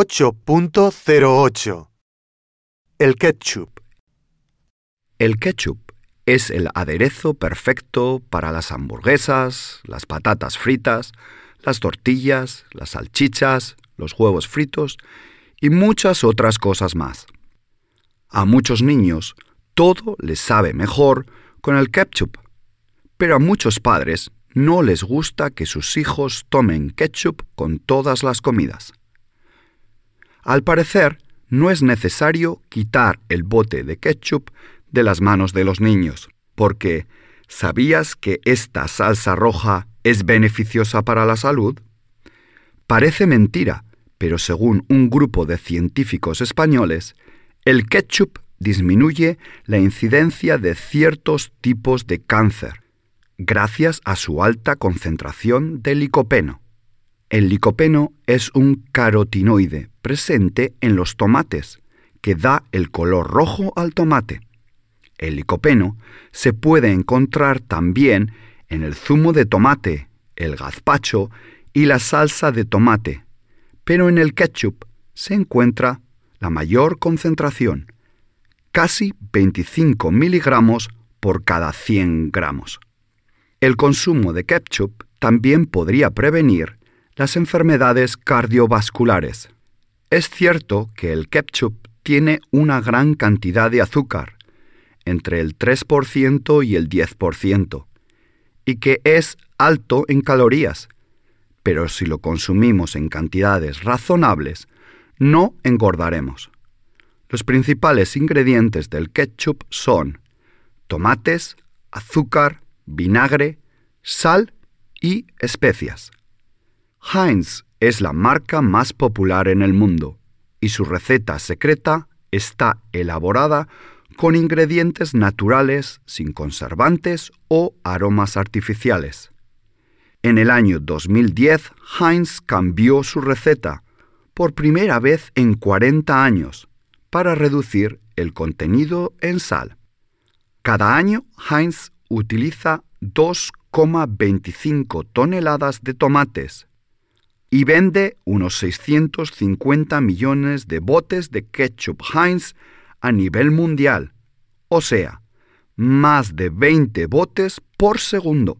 8.08 El ketchup. El ketchup es el aderezo perfecto para las hamburguesas, las patatas fritas, las tortillas, las salchichas, los huevos fritos y muchas otras cosas más. A muchos niños todo les sabe mejor con el ketchup, pero a muchos padres no les gusta que sus hijos tomen ketchup con todas las comidas. Al parecer, no es necesario quitar el bote de ketchup de las manos de los niños, porque ¿sabías que esta salsa roja es beneficiosa para la salud? Parece mentira, pero según un grupo de científicos españoles, el ketchup disminuye la incidencia de ciertos tipos de cáncer, gracias a su alta concentración de licopeno. El licopeno es un carotinoide presente en los tomates, que da el color rojo al tomate. El licopeno se puede encontrar también en el zumo de tomate, el gazpacho y la salsa de tomate, pero en el ketchup se encuentra la mayor concentración, casi 25 miligramos por cada 100 gramos. El consumo de ketchup también podría prevenir las enfermedades cardiovasculares. Es cierto que el ketchup tiene una gran cantidad de azúcar, entre el 3% y el 10%, y que es alto en calorías, pero si lo consumimos en cantidades razonables, no engordaremos. Los principales ingredientes del ketchup son tomates, azúcar, vinagre, sal y especias. Heinz es la marca más popular en el mundo y su receta secreta está elaborada con ingredientes naturales sin conservantes o aromas artificiales. En el año 2010, Heinz cambió su receta por primera vez en 40 años para reducir el contenido en sal. Cada año, Heinz utiliza 2,25 toneladas de tomates y vende unos 650 millones de botes de ketchup Heinz a nivel mundial, o sea, más de 20 botes por segundo.